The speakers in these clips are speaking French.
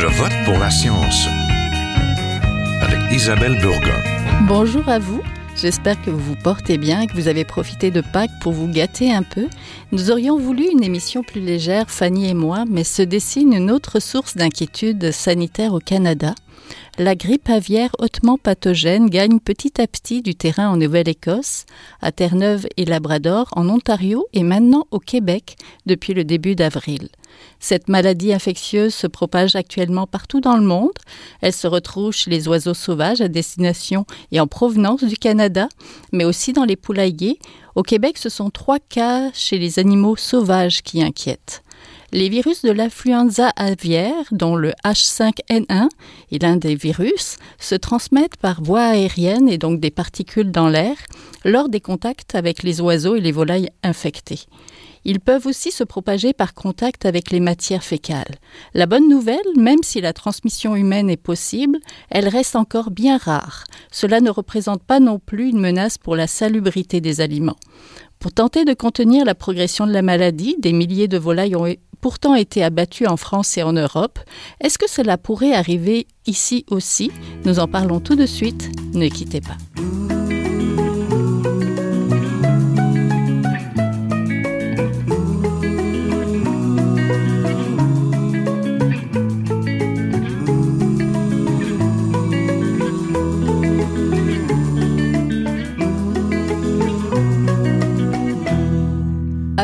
Je vote pour la science avec Isabelle Burgon. Bonjour à vous. J'espère que vous vous portez bien et que vous avez profité de Pâques pour vous gâter un peu. Nous aurions voulu une émission plus légère, Fanny et moi, mais se dessine une autre source d'inquiétude sanitaire au Canada. La grippe aviaire hautement pathogène gagne petit à petit du terrain en Nouvelle-Écosse, à Terre-Neuve et Labrador, en Ontario et maintenant au Québec depuis le début d'avril. Cette maladie infectieuse se propage actuellement partout dans le monde. Elle se retrouve chez les oiseaux sauvages à destination et en provenance du Canada, mais aussi dans les poulaillers. Au Québec, ce sont trois cas chez les animaux sauvages qui inquiètent. Les virus de l'influenza aviaire, dont le H5N1 est l'un des virus, se transmettent par voie aérienne et donc des particules dans l'air lors des contacts avec les oiseaux et les volailles infectés. Ils peuvent aussi se propager par contact avec les matières fécales. La bonne nouvelle, même si la transmission humaine est possible, elle reste encore bien rare. Cela ne représente pas non plus une menace pour la salubrité des aliments. Pour tenter de contenir la progression de la maladie, des milliers de volailles ont pourtant été abattues en France et en Europe. Est-ce que cela pourrait arriver ici aussi? Nous en parlons tout de suite. Ne quittez pas.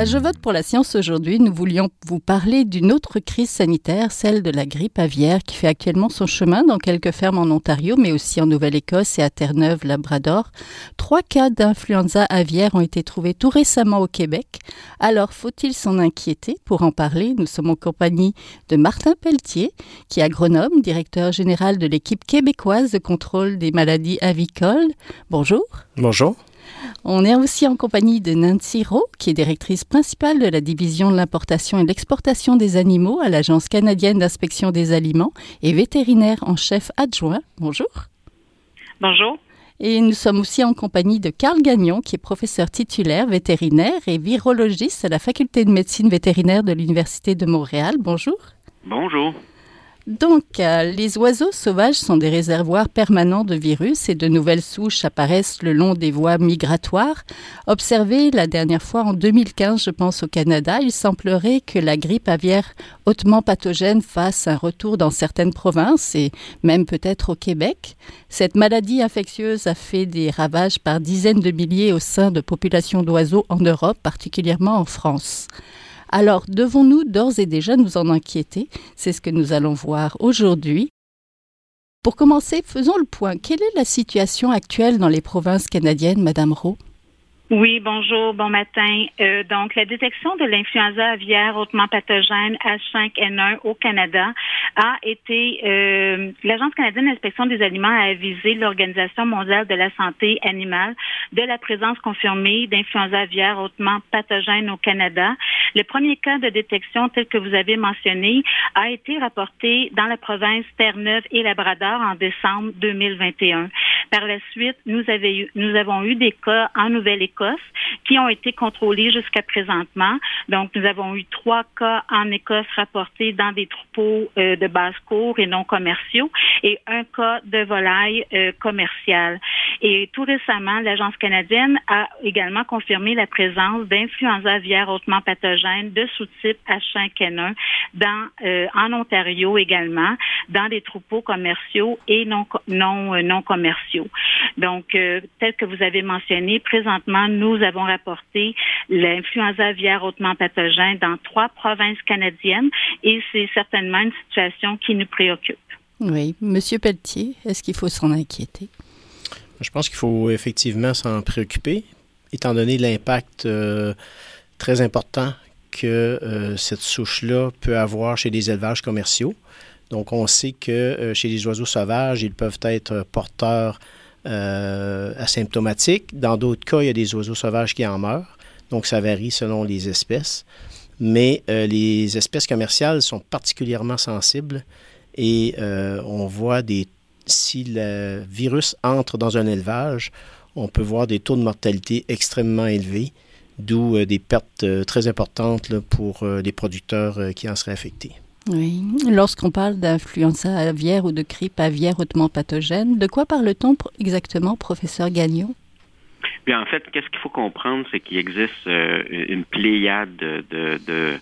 Je vote pour la science aujourd'hui, nous voulions vous parler d'une autre crise sanitaire, celle de la grippe aviaire qui fait actuellement son chemin dans quelques fermes en Ontario, mais aussi en Nouvelle-Écosse et à Terre-Neuve, Labrador. Trois cas d'influenza aviaire ont été trouvés tout récemment au Québec. Alors, faut-il s'en inquiéter? Pour en parler, nous sommes en compagnie de Martin Pelletier, qui est agronome, directeur général de l'équipe québécoise de contrôle des maladies avicoles. Bonjour. Bonjour. On est aussi en compagnie de Nancy Rowe, qui est directrice principale de la division de l'importation et de l'exportation des animaux à l'Agence canadienne d'inspection des aliments et vétérinaire en chef adjoint. Bonjour. Bonjour. Et nous sommes aussi en compagnie de Carl Gagnon, qui est professeur titulaire vétérinaire et virologiste à la faculté de médecine vétérinaire de l'Université de Montréal. Bonjour. Bonjour. Donc, euh, les oiseaux sauvages sont des réservoirs permanents de virus et de nouvelles souches apparaissent le long des voies migratoires. Observé la dernière fois en 2015, je pense au Canada, il semblerait que la grippe aviaire hautement pathogène fasse un retour dans certaines provinces et même peut-être au Québec. Cette maladie infectieuse a fait des ravages par dizaines de milliers au sein de populations d'oiseaux en Europe, particulièrement en France. Alors, devons-nous d'ores et déjà nous en inquiéter? C'est ce que nous allons voir aujourd'hui. Pour commencer, faisons le point. Quelle est la situation actuelle dans les provinces canadiennes, Madame Rowe oui, bonjour, bon matin. Euh, donc, la détection de l'influenza aviaire hautement pathogène H5N1 au Canada a été, euh, l'Agence canadienne d'inspection des aliments a avisé l'Organisation mondiale de la santé animale de la présence confirmée d'influenza aviaire hautement pathogène au Canada. Le premier cas de détection, tel que vous avez mentionné, a été rapporté dans la province Terre-Neuve et Labrador en décembre 2021. Par la suite, nous, eu, nous avons eu des cas en Nouvelle-Écosse qui ont été contrôlés jusqu'à présentement. Donc, nous avons eu trois cas en Écosse rapportés dans des troupeaux euh, de basse-cour et non commerciaux et un cas de volaille euh, commerciale. Et tout récemment, l'Agence canadienne a également confirmé la présence d'influenza aviaire hautement pathogène de sous-type H5N1 dans, euh, en Ontario également, dans des troupeaux commerciaux et non, non, non commerciaux. Donc, tel que vous avez mentionné, présentement, nous avons rapporté l'influenza aviaire hautement pathogène dans trois provinces canadiennes et c'est certainement une situation qui nous préoccupe. Oui. Monsieur Pelletier, est-ce qu'il faut s'en inquiéter? Je pense qu'il faut effectivement s'en préoccuper, étant donné l'impact euh, très important que euh, cette souche-là peut avoir chez les élevages commerciaux. Donc, on sait que euh, chez les oiseaux sauvages, ils peuvent être porteurs euh, asymptomatiques. Dans d'autres cas, il y a des oiseaux sauvages qui en meurent. Donc, ça varie selon les espèces. Mais euh, les espèces commerciales sont particulièrement sensibles et on voit des. Si le virus entre dans un élevage, on peut voir des taux de mortalité extrêmement élevés, d'où des pertes très importantes pour les producteurs qui en seraient affectés. Oui. Lorsqu'on parle d'influenza aviaire ou de grippe aviaire hautement pathogène, de quoi parle-t-on exactement, professeur Gagnon? Bien, en fait, qu'est-ce qu'il faut comprendre, c'est qu'il existe euh, une pléiade de, de,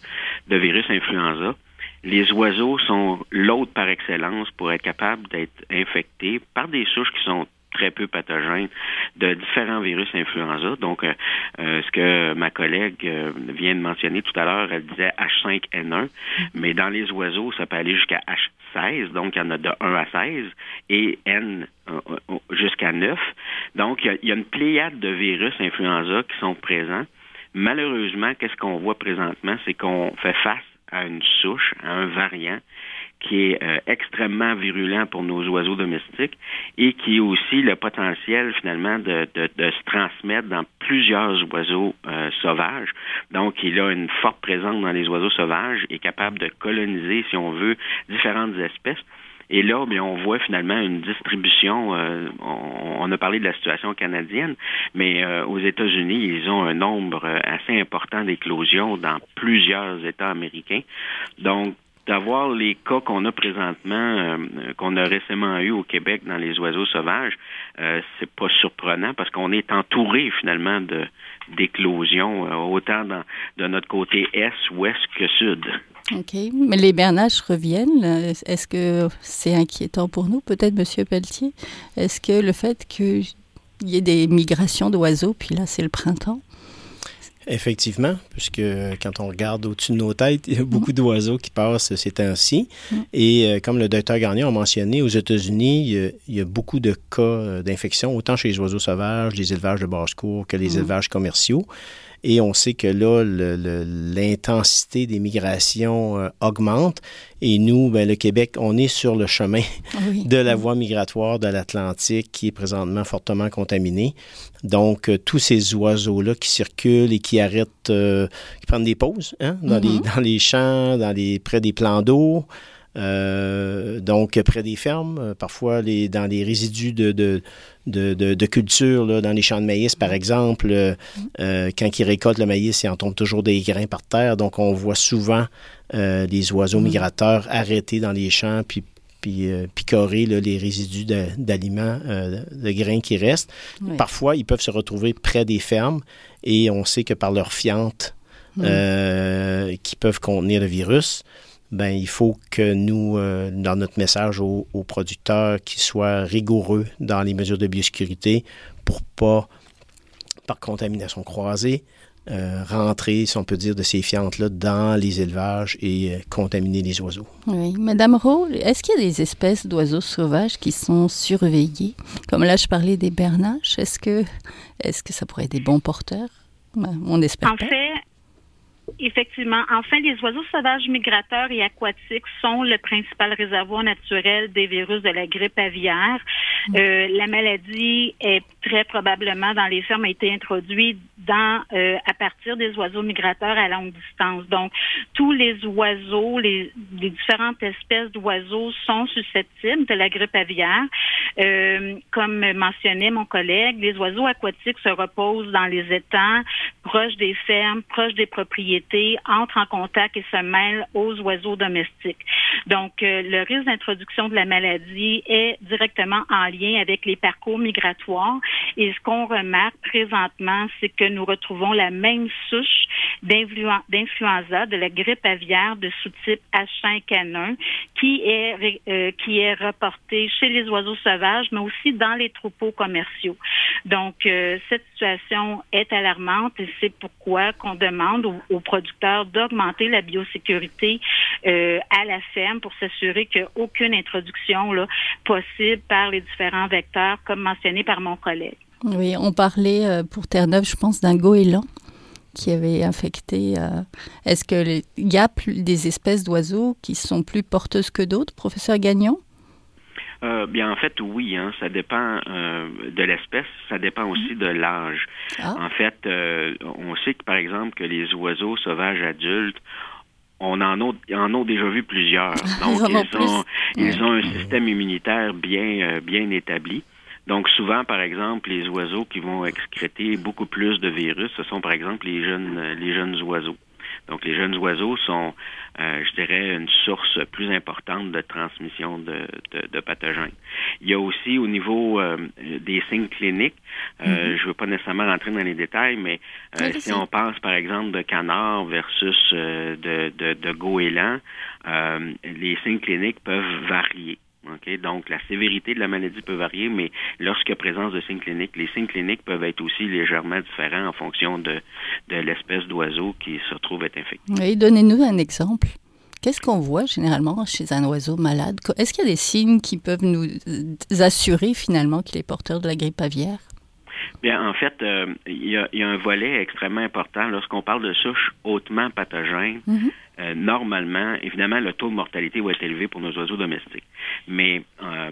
de, virus influenza. Les oiseaux sont l'autre par excellence pour être capables d'être infectés par des souches qui sont très peu pathogènes de différents virus influenza. Donc, euh, euh, ce que ma collègue euh, vient de mentionner tout à l'heure, elle disait H5N1, mm-hmm. mais dans les oiseaux, ça peut aller jusqu'à H16, donc il y en a de 1 à 16, et N jusqu'à 9. Donc, il y, a, une pléiade de virus influenza qui sont présents. Malheureusement, qu'est-ce qu'on voit présentement, c'est qu'on fait face à une souche, à un variant qui est euh, extrêmement virulent pour nos oiseaux domestiques et qui a aussi le potentiel finalement de, de, de se transmettre dans plusieurs oiseaux euh, sauvages. Donc, il a une forte présence dans les oiseaux sauvages et capable de coloniser, si on veut, différentes espèces. Et là, bien, on voit finalement une distribution. Euh, on, a parlé de la situation canadienne, mais aux États-Unis, ils ont un nombre assez important d'éclosions dans plusieurs États américains. Donc, d'avoir les cas qu'on a présentement, euh, qu'on a récemment eu au Québec dans les oiseaux sauvages, euh, c'est pas surprenant parce qu'on est entouré finalement de d'éclosions, euh, autant dans, de notre côté est, ouest que sud. OK. Mais les bernaches reviennent. Est-ce que c'est inquiétant pour nous, peut-être, Monsieur Pelletier? Est-ce que le fait qu'il y ait des migrations d'oiseaux, puis là, c'est le printemps, Effectivement, puisque quand on regarde au-dessus de nos têtes, il y a beaucoup d'oiseaux qui passent ces temps-ci. Et euh, comme le docteur Garnier a mentionné, aux États-Unis, il, y a beaucoup de cas euh, d'infection, autant chez les oiseaux sauvages, les élevages de basse-cour que les élevages commerciaux. Et on sait que là, l'intensité des migrations euh, augmente. Et nous, ben, le Québec, on est sur le chemin de la voie migratoire de l'Atlantique qui est présentement fortement contaminée. Donc, euh, tous ces oiseaux-là qui circulent et qui arrêtent, euh, qui prennent des pauses hein, dans, les, mm-hmm. dans les champs, dans les, près des plans d'eau, euh, donc près des fermes, euh, parfois les, dans les résidus de, de, de, de, culture, là, dans les champs de maïs, par exemple, euh, quand ils récoltent le maïs, il en tombe toujours des grains par terre. Donc, on voit souvent les oiseaux mm. migrateurs arrêtés dans les champs, puis puis picorer les résidus d'aliments, de, grains qui restent. Parfois, ils peuvent se retrouver près des fermes et on sait que par leur fiente mm. qui peuvent contenir le virus, ben il faut que nous, euh, dans notre message aux, producteurs, qu'ils soient rigoureux dans les mesures de biosécurité pour pas, par contamination croisée, euh, rentrer, si on peut dire, de ces fientes-là dans les élevages et euh, contaminer les oiseaux. Oui. Madame Rowe, est-ce qu'il y a des espèces d'oiseaux sauvages qui sont surveillées? Comme là, je parlais des bernaches. Est-ce que, est-ce que ça pourrait être des bons porteurs? Ben, on espère en Fait, Effectivement. Enfin, les oiseaux sauvages migrateurs et aquatiques sont le principal réservoir naturel des virus de la grippe aviaire. Mm. Euh, la maladie est très probablement dans les fermes a été introduite dans euh, à partir des oiseaux migrateurs à longue distance. Donc, tous les oiseaux, les, les différentes espèces d'oiseaux sont susceptibles de la grippe aviaire. Euh, comme mentionnait mon collègue, les oiseaux aquatiques se reposent dans les étangs, proches des fermes, proches des propriétés, entrent en contact et se mêlent aux oiseaux domestiques. Donc, euh, le risque d'introduction de la maladie est directement en lien avec les parcours migratoires. Et ce qu'on remarque présentement, c'est que nous retrouvons la même souche d'influenza, de la grippe aviaire de sous-type H5N1, qui est, euh, qui est reportée chez les oiseaux sauvages, mais aussi dans les troupeaux commerciaux. Donc, euh, cette situation est alarmante et c'est pourquoi qu'on demande aux, producteurs d'augmenter la biosécurité euh, à la ferme pour s'assurer qu'aucune introduction là, possible par les différents vecteurs, comme mentionné par mon collègue. Oui, on parlait euh, pour Terre-Neuve, je pense, d'un goéland qui avait infecté. Euh, est-ce qu'il y a des espèces d'oiseaux qui sont plus porteuses que d'autres, professeur Gagnon? Euh, bien, en fait, oui, hein, ça dépend de l'espèce, ça dépend aussi de l'âge. Ah. En fait, on sait que, par exemple, que les oiseaux sauvages adultes on en a, en a déjà vu plusieurs. Donc, ils, ont, ils ont un système immunitaire bien, bien établi. Donc souvent, par exemple, les oiseaux qui vont excréter beaucoup plus de virus, ce sont par exemple les jeunes, les jeunes oiseaux. Donc, les jeunes oiseaux sont, euh, je dirais, une source plus importante de transmission de, de, pathogènes. Il y a aussi au niveau euh, des signes cliniques, euh, mm-hmm. je ne veux pas nécessairement rentrer dans les détails, mais si on pense par exemple de canard versus de, de, de goéland, les signes cliniques peuvent varier. Donc, la sévérité de la maladie peut varier, mais a présence de signes cliniques, les signes cliniques peuvent être aussi légèrement différents en fonction de, de l'espèce d'oiseau qui se trouve être infecté. Oui, donnez-nous un exemple. Qu'est-ce qu'on voit généralement chez un oiseau malade? Est-ce qu'il y a des signes qui peuvent nous assurer finalement qu'il est porteur de la grippe aviaire? Bien, en fait, euh, il y, a, un volet extrêmement important lorsqu'on parle de souches hautement pathogènes. Mm-hmm. Euh, normalement, évidemment, le taux de mortalité va être élevé pour nos oiseaux domestiques. Mais euh,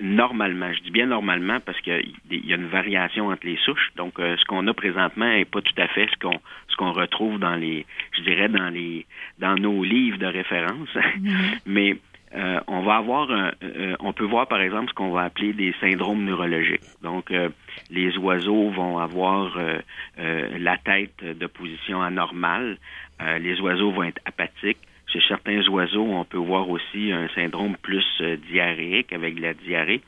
normalement, je dis bien normalement parce qu'il y a une variation entre les souches. Donc, ce qu'on a présentement n'est pas tout à fait ce qu'on ce qu'on retrouve dans les, je dirais dans les dans nos livres de référence. Mm-hmm. Mais euh, on va avoir, un, euh, on peut voir par exemple ce qu'on va appeler des syndromes neurologiques. Donc, euh, les oiseaux vont avoir la tête de position anormale. les oiseaux vont être apathiques. Chez certains oiseaux, on peut voir aussi un syndrome plus diarrhéique avec la diarrhée.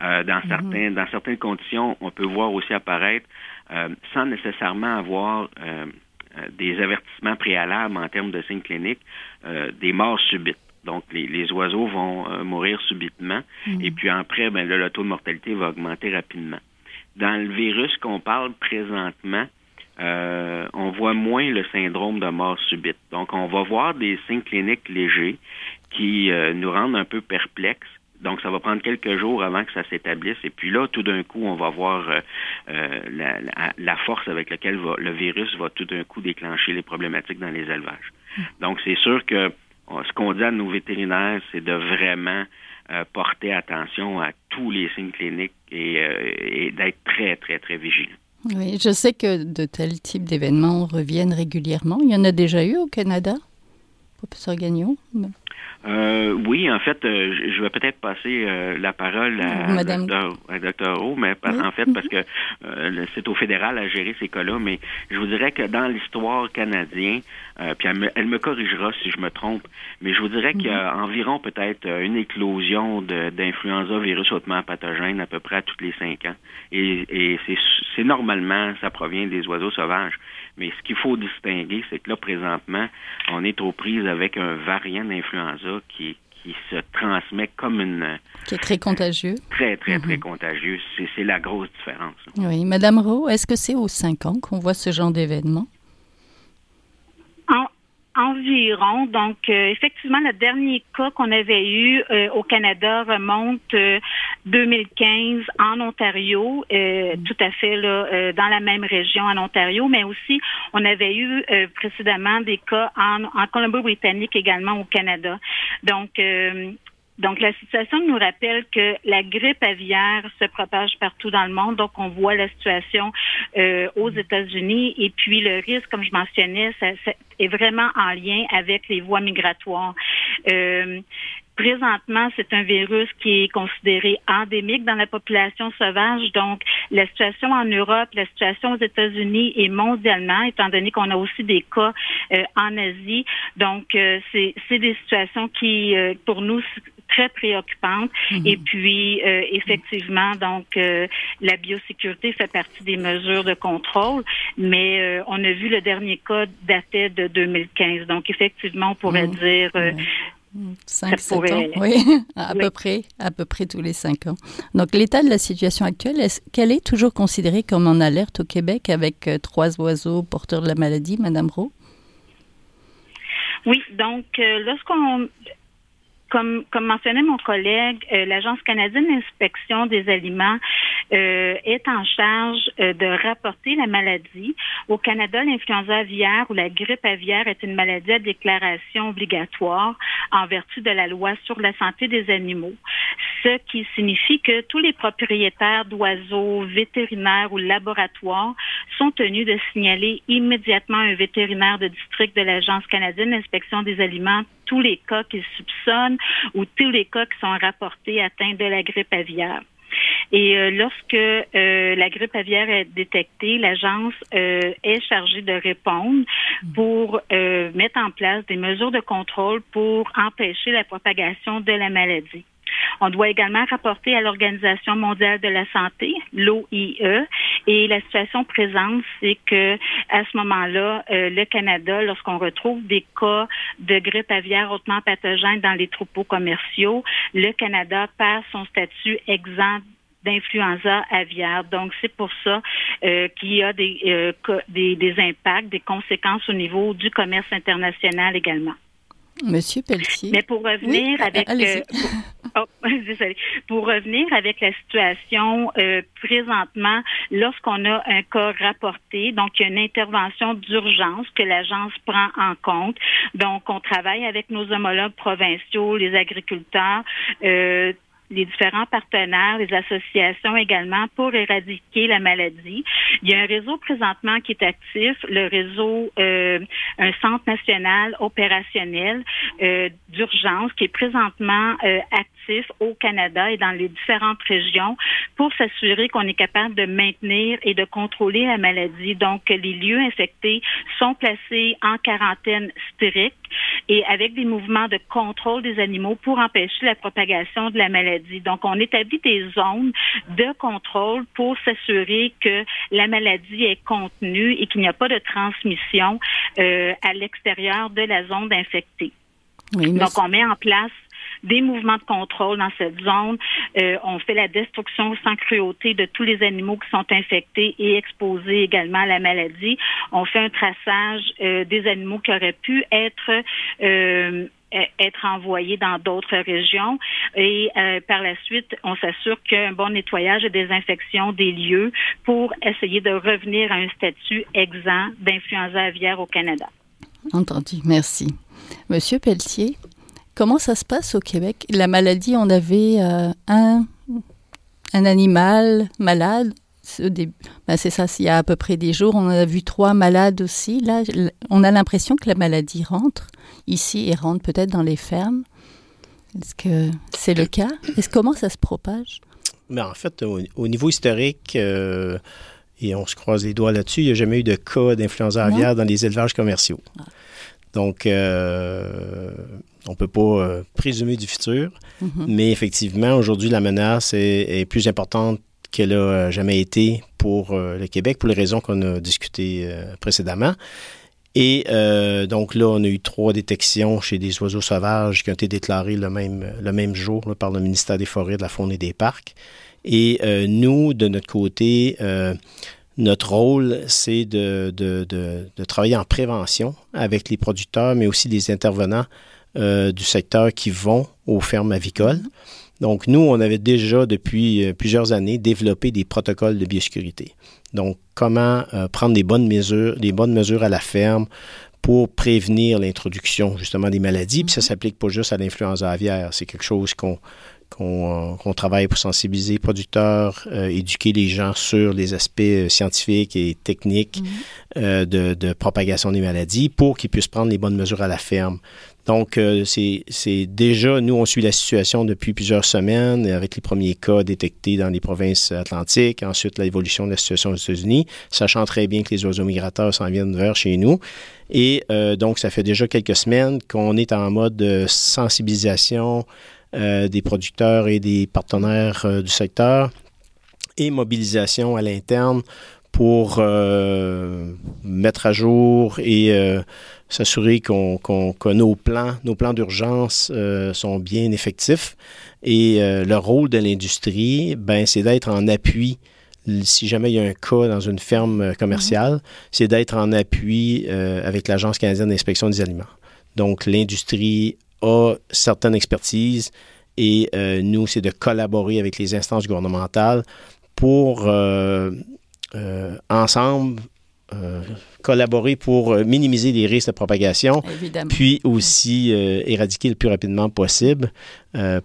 dans mhm. certains, dans certaines conditions, on peut voir aussi apparaître, sans nécessairement avoir des avertissements préalables en termes de signes cliniques, des morts subites. Donc, les, oiseaux vont euh, mourir subitement. Mm. Et puis après, ben, le taux de mortalité va augmenter rapidement. Dans le virus qu'on parle présentement, euh, on voit moins le syndrome de mort subite. Donc, on va voir des signes cliniques légers qui euh, nous rendent un peu perplexes. Donc, ça va prendre quelques jours avant que ça s'établisse. Et puis là, tout d'un coup, on va voir la, force avec laquelle le virus va tout d'un coup déclencher les problématiques dans les élevages. Mm. Donc, c'est sûr que ce qu'on dit à nos vétérinaires, c'est de vraiment euh, porter attention à tous les signes cliniques euh, et, d'être très, très, très vigilant. Oui, je sais que de tels types d'événements reviennent régulièrement. Il y en a déjà eu au Canada, professeur Gagnon? Euh, oui, en fait, euh, je vais peut-être passer euh, la parole à, Madame... Dr. O, mais en fait, parce que c'est au fédéral à gérer ces cas-là, mais je vous dirais que dans l'histoire canadienne, puis elle me, corrigera si je me trompe, mais je vous dirais qu'il y a mhm. environ peut-être une éclosion d'influenza virus hautement pathogène à peu près à tous les cinq ans. Et, et c'est normalement, ça provient des oiseaux sauvages. Mais ce qu'il faut distinguer, c'est que là, présentement, on est aux prises avec un variant d'influenza qui, qui se transmet comme une... Qui est très contagieux. Très, très, très mhm. contagieux. C'est la grosse différence. Oui. Madame Rowe, est-ce que c'est aux cinq ans qu'on voit ce genre d'événement? Environ. Donc, euh, effectivement, le dernier cas qu'on avait eu euh, au Canada remonte 2015 euh, en Ontario, mm. tout à fait là, dans la même région en Ontario, mais aussi on avait eu précédemment des cas en, en Colombie-Britannique également au Canada. Donc, donc, la situation nous rappelle que la grippe aviaire se propage partout dans le monde. Donc, on voit la situation euh, aux États-Unis. Et puis, le risque, comme je mentionnais, ça, est vraiment en lien avec les voies migratoires. Euh, Présentement, c'est un virus qui est considéré endémique dans la population sauvage. Donc, la situation en Europe, la situation aux États-Unis et mondialement, étant donné qu'on a aussi des cas euh, en Asie. Donc, euh, c'est des situations qui, euh, pour nous, très préoccupantes. Mhm. Et puis, effectivement, donc, la biosécurité fait partie des mesures de contrôle, mais on a vu le dernier cas datait de 2015. Donc, effectivement, on pourrait mhm. dire 5, 7 ans, oui, à peu près, à peu près tous les 5 ans. Donc l'état de la situation actuelle, est-ce qu'elle est toujours considérée comme en alerte au Québec avec euh, trois oiseaux porteurs de la maladie, Madame Rowe? Oui, donc euh, lorsqu'on comme, comme mentionnait mon collègue, euh, l'Agence canadienne d'inspection des aliments euh, est en charge euh, de rapporter la maladie. Au Canada, l'influenza aviaire ou la grippe aviaire est une maladie à déclaration obligatoire en vertu de la loi sur la santé des animaux, ce qui signifie que tous les propriétaires d'oiseaux, vétérinaires ou laboratoires sont tenus de signaler immédiatement un vétérinaire de district de l'Agence canadienne d'inspection des aliments tous les cas qu'ils soupçonnent ou tous les cas qui sont rapportés atteints de la grippe aviaire. Et lorsque la grippe aviaire est détectée, l'agence est chargée de répondre pour mettre en place des mesures de contrôle pour empêcher la propagation de la maladie. On doit également rapporter à l'Organisation mondiale de la santé, l'OIE, et la situation présente, c'est que à ce moment-là, euh, le Canada, lorsqu'on retrouve des cas de grippe aviaire hautement pathogène dans les troupeaux commerciaux, le Canada perd son statut exempt d'influenza aviaire. Donc, c'est pour ça euh, qu'il y a euh, des impacts, des conséquences au niveau du commerce international également. Monsieur Pelletier. Mais pour revenir avec euh, oh, pour revenir avec la situation euh, présentement, lorsqu'on a un cas rapporté, donc il y a une intervention d'urgence que l'agence prend en compte. Donc on travaille avec nos homologues provinciaux, les agriculteurs. Euh, les différents partenaires, les associations également pour éradiquer la maladie. Il y a un réseau présentement qui est actif, le réseau, euh, un centre national opérationnel euh, d'urgence qui est présentement euh, actif au Canada et dans les différentes régions pour s'assurer qu'on est capable de maintenir et de contrôler la maladie. Donc, les lieux infectés sont placés en quarantaine stricte et avec des mouvements de contrôle des animaux pour empêcher la propagation de la maladie. Donc, on établit des zones de contrôle pour s'assurer que la maladie est contenue et qu'il n'y a pas de transmission euh, à l'extérieur de la zone infectée. Donc, on met en place des mouvements de contrôle dans cette zone. Euh, on fait la destruction sans cruauté de tous les animaux qui sont infectés et exposés également à la maladie. On fait un traçage euh, des animaux qui auraient pu être euh, être envoyés dans d'autres régions et par la suite, on s'assure qu'un bon nettoyage et désinfection des lieux pour essayer de revenir à un statut exempt d'influenza aviaire au Canada. Entendu, merci. Monsieur Pelletier, Comment ça se passe au Québec? La maladie, on avait euh, un, un animal malade. Ben c'est ça, il y a à peu près des jours, on a vu trois malades aussi. Là, on a l'impression que la maladie rentre ici et rentre peut-être dans les fermes. Est-ce que c'est le cas? Est-ce comment ça se propage? Mais ben, en fait, au, niveau historique, euh, et on se croise les doigts là-dessus, il n'y a jamais eu de cas d'influenza aviaire dans les élevages commerciaux. Ah. Donc, euh, on ne peut pas euh, présumer du futur, mhm. mais effectivement, aujourd'hui, la menace est, plus importante qu'elle a euh, jamais été pour le Québec, pour les raisons qu'on a discutées précédemment. Et donc là, on a eu trois détections chez des oiseaux sauvages qui ont été déclarées le même, le même jour par le ministère des Forêts, de la Faune et des Parcs. Et nous, de notre côté, notre rôle, c'est de, travailler en prévention avec les producteurs, mais aussi les intervenants euh, du secteur qui vont aux fermes avicoles. Mm-hmm. Donc, nous, on avait déjà, depuis euh, plusieurs années, développé des protocoles de biosécurité. Donc, comment euh, prendre des bonnes mesures, des bonnes mesures à la ferme pour prévenir l'introduction, justement, des maladies. Puis ça ne mm-hmm. s'applique pas juste à l'influenza aviaire. C'est quelque chose qu'on euh, qu'on travaille pour sensibiliser les producteurs, euh, éduquer les gens sur les aspects euh, scientifiques et techniques mhm. de, propagation des maladies pour qu'ils puissent prendre les bonnes mesures à la ferme. Donc, c'est déjà, nous, on suit la situation depuis plusieurs semaines avec les premiers cas détectés dans les provinces atlantiques, ensuite l'évolution de la situation aux États-Unis, sachant très bien que les oiseaux migrateurs s'en viennent vers chez nous. Et donc, ça fait déjà quelques semaines qu'on est en mode de sensibilisation, euh, des producteurs et des partenaires euh, du secteur et mobilisation à l'interne pour euh, mettre à jour et s'assurer qu'on, que nos plans, nos plans d'urgence sont bien effectifs. Et le rôle de l'industrie, ben, c'est d'être en appui. Si jamais il y a un cas dans une ferme commerciale, mm-hmm. c'est d'être en appui avec l'Agence canadienne d'inspection des aliments. Donc, l'industrie a certaines expertises et euh, nous, c'est de collaborer avec les instances gouvernementales pour euh, euh, collaborer pour minimiser les risques de propagation, puis aussi éradiquer le plus rapidement possible,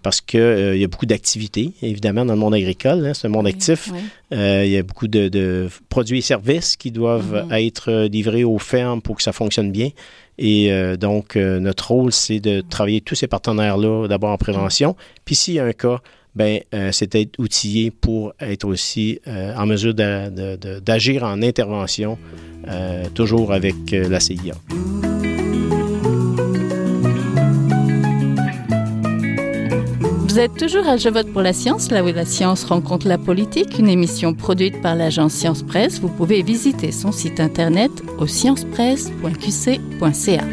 parce qu'il y a beaucoup d'activités, évidemment, dans le monde agricole, hein, c'est un monde actif. il y a beaucoup de, produits et services qui doivent mm-hmm. être livrés aux fermes pour que ça fonctionne bien. Et euh, donc, euh, notre rôle, c'est de travailler tous ces partenaires-là, d'abord en prévention. Puis s'il y a un cas, ben c'est être outillé pour être aussi en mesure d'agir en intervention, toujours avec la CIA. Vous êtes toujours à Je vote pour la science, là où la science rencontre la politique, une émission produite par l'agence Science Presse. Vous pouvez visiter son site internet au sciencepresse.qc.ca.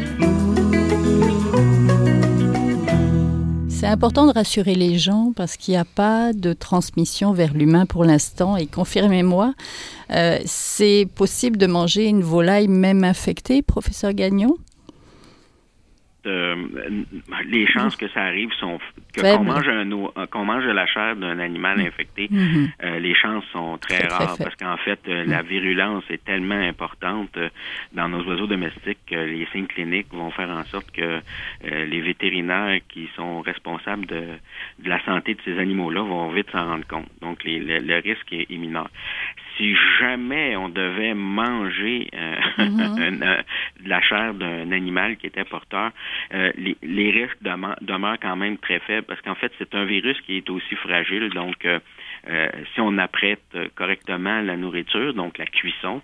C'est important de rassurer les gens parce qu'il n'y a pas de transmission vers l'humain pour l'instant. Et confirmez-moi, euh, c'est possible de manger une volaille même infectée, professeur Gagnon? Euh, les chances que ça arrive sont que qu'on mange un euh, qu'on mange de la chair d'un animal mm. infecté, mm-hmm. euh, les chances sont très, rares parce qu'en fait la mm. virulence est tellement importante dans nos oiseaux domestiques que les signes cliniques vont faire en sorte que les vétérinaires qui sont responsables de, de la santé de ces animaux-là vont vite s'en rendre compte. Donc les, le, risque est, est mineur si jamais on devait manger euh, mm-hmm. euh, de la chair d'un animal qui était porteur, euh, les, risques demeurent quand même très faibles parce qu'en fait, c'est un virus qui est aussi fragile. Donc, si on apprête correctement la nourriture, donc la cuisson,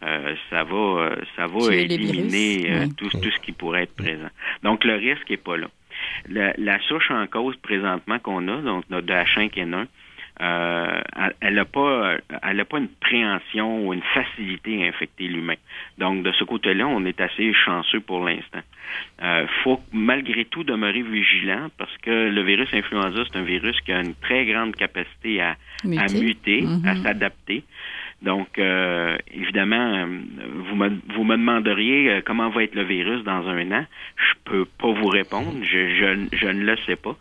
ça va, ça va éliminer tout, tout, ce qui pourrait être présent. Donc, le risque n'est pas là. La, souche en cause présentement qu'on a, donc de H5N1, euh, elle n'a pas, elle a pas une préhension ou une facilité à infecter l'humain. Donc, de ce côté-là, on est assez chanceux pour l'instant. Euh, faut malgré tout demeurer vigilant parce que le virus influenza, c'est un virus qui a une très grande capacité à muter, à, muter, à mm-hmm. s'adapter. Donc, euh, évidemment, euh, vous me, vous me demanderiez euh, comment va être le virus dans un an? Je peux pas vous répondre. Je, je, je ne le sais pas.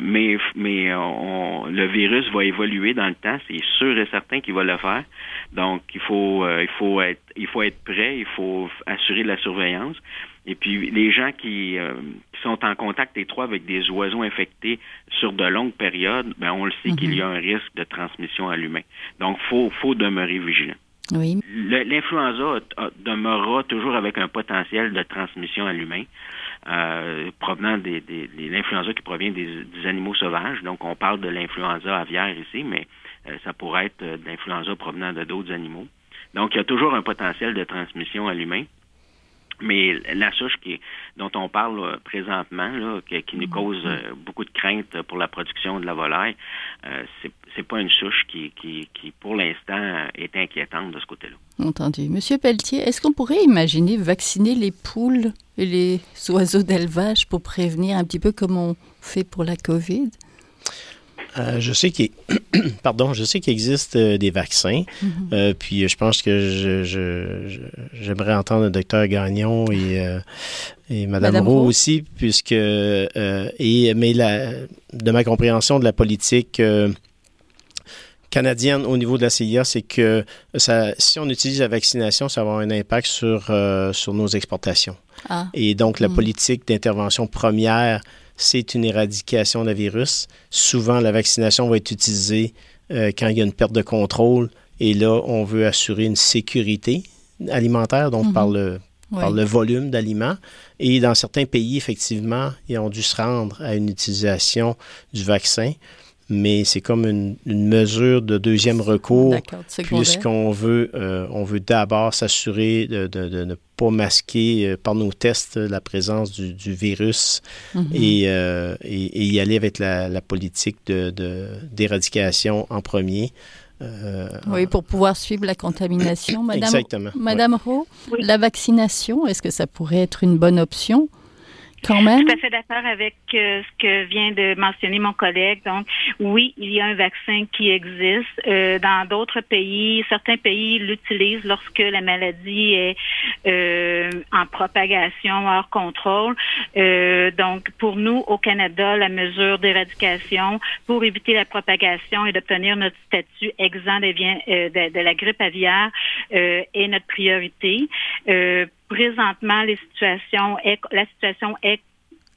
mais mais le virus va évoluer dans le temps. C'est sûr et certain qu'il va le faire. Donc, il faut il faut être il faut être prêt. Il faut assurer la surveillance. Et puis les gens qui, euh, sont en contact étroit avec des oiseaux infectés sur de longues périodes, ben on le sait qu'il y a mhm. un risque de transmission à l'humain. Donc faut faut demeurer vigilant. Oui. L'influenza demeurera toujours avec un potentiel de transmission à l'humain, euh, provenant des, des, l'influenza qui provient des, animaux sauvages. Donc on parle de l'influenza aviaire ici, mais euh, ça pourrait être de l'influenza provenant de d'autres animaux. Donc il y a toujours un potentiel de transmission à l'humain. Mais la souche qui, dont on parle euh, présentement, là, qui, nous cause euh, beaucoup de craintes pour la production de la volaille, euh, c'est pas une souche qui, qui, qui pour l'instant, est inquiétante de ce côté-là. Entendu. Monsieur Pelletier, est-ce qu'on pourrait imaginer vacciner les poules et les oiseaux d'élevage pour prévenir un petit peu comme on fait pour la COVID? Euh, je sais qu'il pardon, je sais qu'il existe euh, des vaccins. Mm-hmm. Euh, puis je pense que j'aimerais entendre le docteur Gagnon et, et Mme, Roux aussi, puisque et mais la, de ma compréhension de la politique canadienne au niveau de la CIA, c'est que ça, si on utilise la vaccination, ça va avoir un impact sur, sur nos exportations. Ah. Et donc, la mm. politique d'intervention première c'est une éradication d'un virus. Souvent, la vaccination va être utilisée euh, quand il y a une perte de contrôle. Et là, on veut assurer une sécurité alimentaire, donc par, mhm. le, le volume d'aliments. Et dans certains pays, effectivement, ils ont dû se rendre à une utilisation du vaccin mais c'est comme une, mesure de deuxième recours, puisqu'on veut, euh, on veut d'abord s'assurer de, ne pas masquer euh, par nos tests la présence du, virus mhm. euh, et, y aller avec la, politique d'éradication en premier. oui, pour pouvoir suivre la contamination. Madame, Exactement. Madame Rowe, la vaccination, est-ce que ça pourrait être une bonne option? Quand même? Tout à fait d'accord avec euh, ce que vient de mentionner mon collègue. Donc, oui, il y a un vaccin qui existe. Euh, dans d'autres pays, certains pays l'utilisent lorsque la maladie est euh, en propagation hors contrôle. donc, pour nous, au Canada, la mesure d'éradication pour éviter la propagation et d'obtenir notre statut exempt de, de, la grippe aviaire est notre priorité présentement, les situations est, la situation est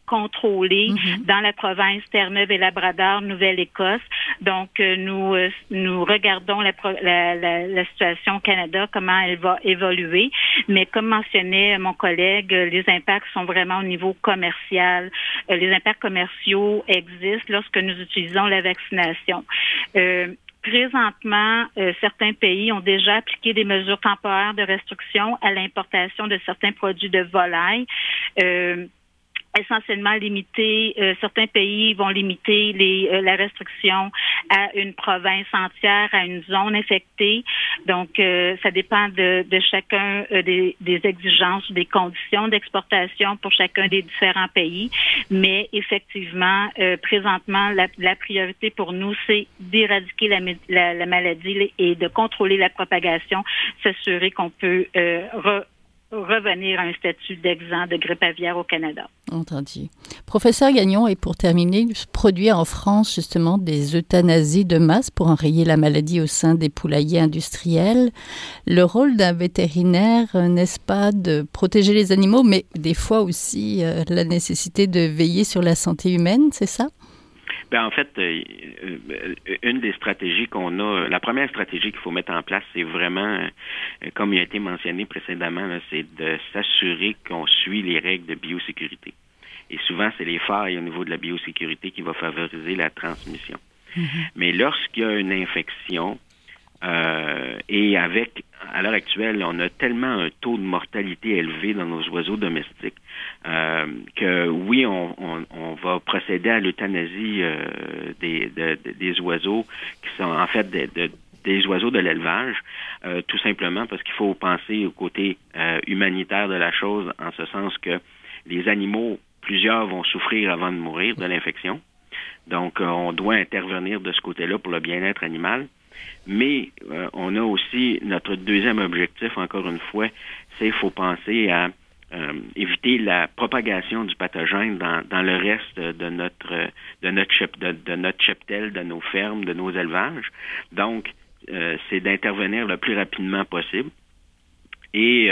contrôlée mm-hmm. dans la province Terre-Neuve et Labrador, Nouvelle-Écosse. Donc, euh, nous euh, nous regardons la, la, la, situation au Canada, comment elle va évoluer. Mais comme mentionnait mon collègue, les impacts sont vraiment au niveau commercial. les impacts commerciaux existent lorsque nous utilisons la vaccination. Présentement, euh, certains pays ont déjà appliqué des mesures temporaires de restriction à l'importation de certains produits de volaille. Euh, essentiellement limiter, euh, certains pays vont limiter les, euh, la restriction à une province entière, à une zone infectée. Donc, euh, ça dépend de, de chacun des, des, exigences, des conditions d'exportation pour chacun des différents pays. Mais effectivement, présentement, la, la, priorité pour nous, c'est d'éradiquer la, la, la, maladie et de contrôler la propagation, s'assurer qu'on peut re revenir à un statut d'exempt de grippe aviaire au Canada. Entendu. Professeur Gagnon, et pour terminer, produire en France justement des euthanasies de masse pour enrayer la maladie au sein des poulaillers industriels. Le rôle d'un vétérinaire, euh, n'est-ce pas, de protéger les animaux, mais des fois aussi euh, la nécessité de veiller sur la santé humaine, c'est ça? Ben, en fait, euh, euh, une des stratégies qu'on a, la première stratégie qu'il faut mettre en place, c'est vraiment, euh, comme il a été mentionné précédemment, c'est de s'assurer qu'on suit les règles de biosécurité. Et souvent, c'est les failles au niveau de la biosécurité qui va favoriser la transmission. Mm-hmm. Mais lorsqu'il y a une infection, euh, et avec, à l'heure actuelle, on a tellement un taux de mortalité élevé dans nos oiseaux domestiques euh, que oui, on, on, on, va procéder à l'euthanasie euh, des, des oiseaux qui sont en fait des oiseaux de l'élevage, euh, tout simplement parce qu'il faut penser au côté euh, humanitaire de la chose, en ce sens que les animaux, plusieurs vont souffrir avant de mourir de l'infection. Donc, on doit intervenir de ce côté-là pour le bien-être animal. Mais euh, on a aussi notre deuxième objectif, encore une fois, c'est qu'il faut penser à euh, éviter la propagation du pathogène dans, dans le reste de notre de notre de, de, notre cheptel, de nos fermes, de nos élevages. Donc, euh, c'est d'intervenir le plus rapidement possible. Et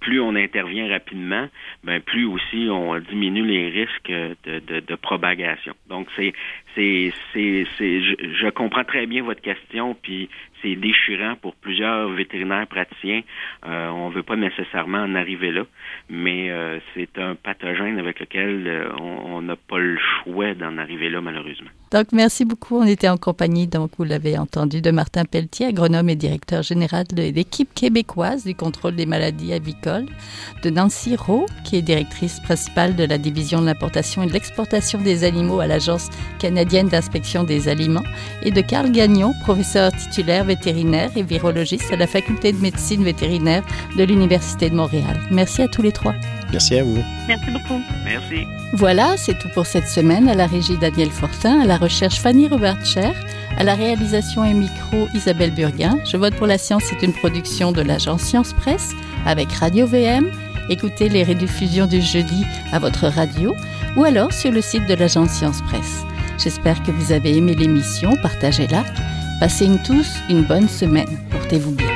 plus on intervient rapidement, ben plus aussi on diminue les risques de, de, de propagation. Donc c'est c'est c'est je, je, comprends très bien votre question puis c'est déchirant pour plusieurs vétérinaires praticiens. Euh, on ne veut pas nécessairement en arriver là, mais euh, c'est un pathogène avec lequel euh, on n'a pas le choix d'en arriver là, malheureusement. Donc, merci beaucoup. On était en compagnie, donc vous l'avez entendu, de Martin Pelletier, agronome et directeur général de l'équipe québécoise du contrôle des maladies avicoles, de Nancy Rowe, qui est directrice principale de la division de l'importation et de l'exportation des animaux à l'Agence canadienne d'inspection des aliments, et de Carl Gagnon, professeur titulaire vétérinaire et virologiste à la faculté de médecine vétérinaire de l'Université de Montréal. Merci à tous les trois. Merci à vous. Merci beaucoup. Merci. Voilà, c'est tout pour cette semaine. À la régie Daniel Fortin, à la recherche Fanny Robert-Cher, à la réalisation et micro Isabelle Burguin. Je vote pour la science, c'est une production de l'agence Science Presse avec Radio VM. Écoutez les rediffusions du jeudi à votre radio ou alors sur le site de l'agence Science Presse. J'espère que vous avez aimé l'émission, partagez-la. Passez une tous une bonne semaine. Portez-vous bien.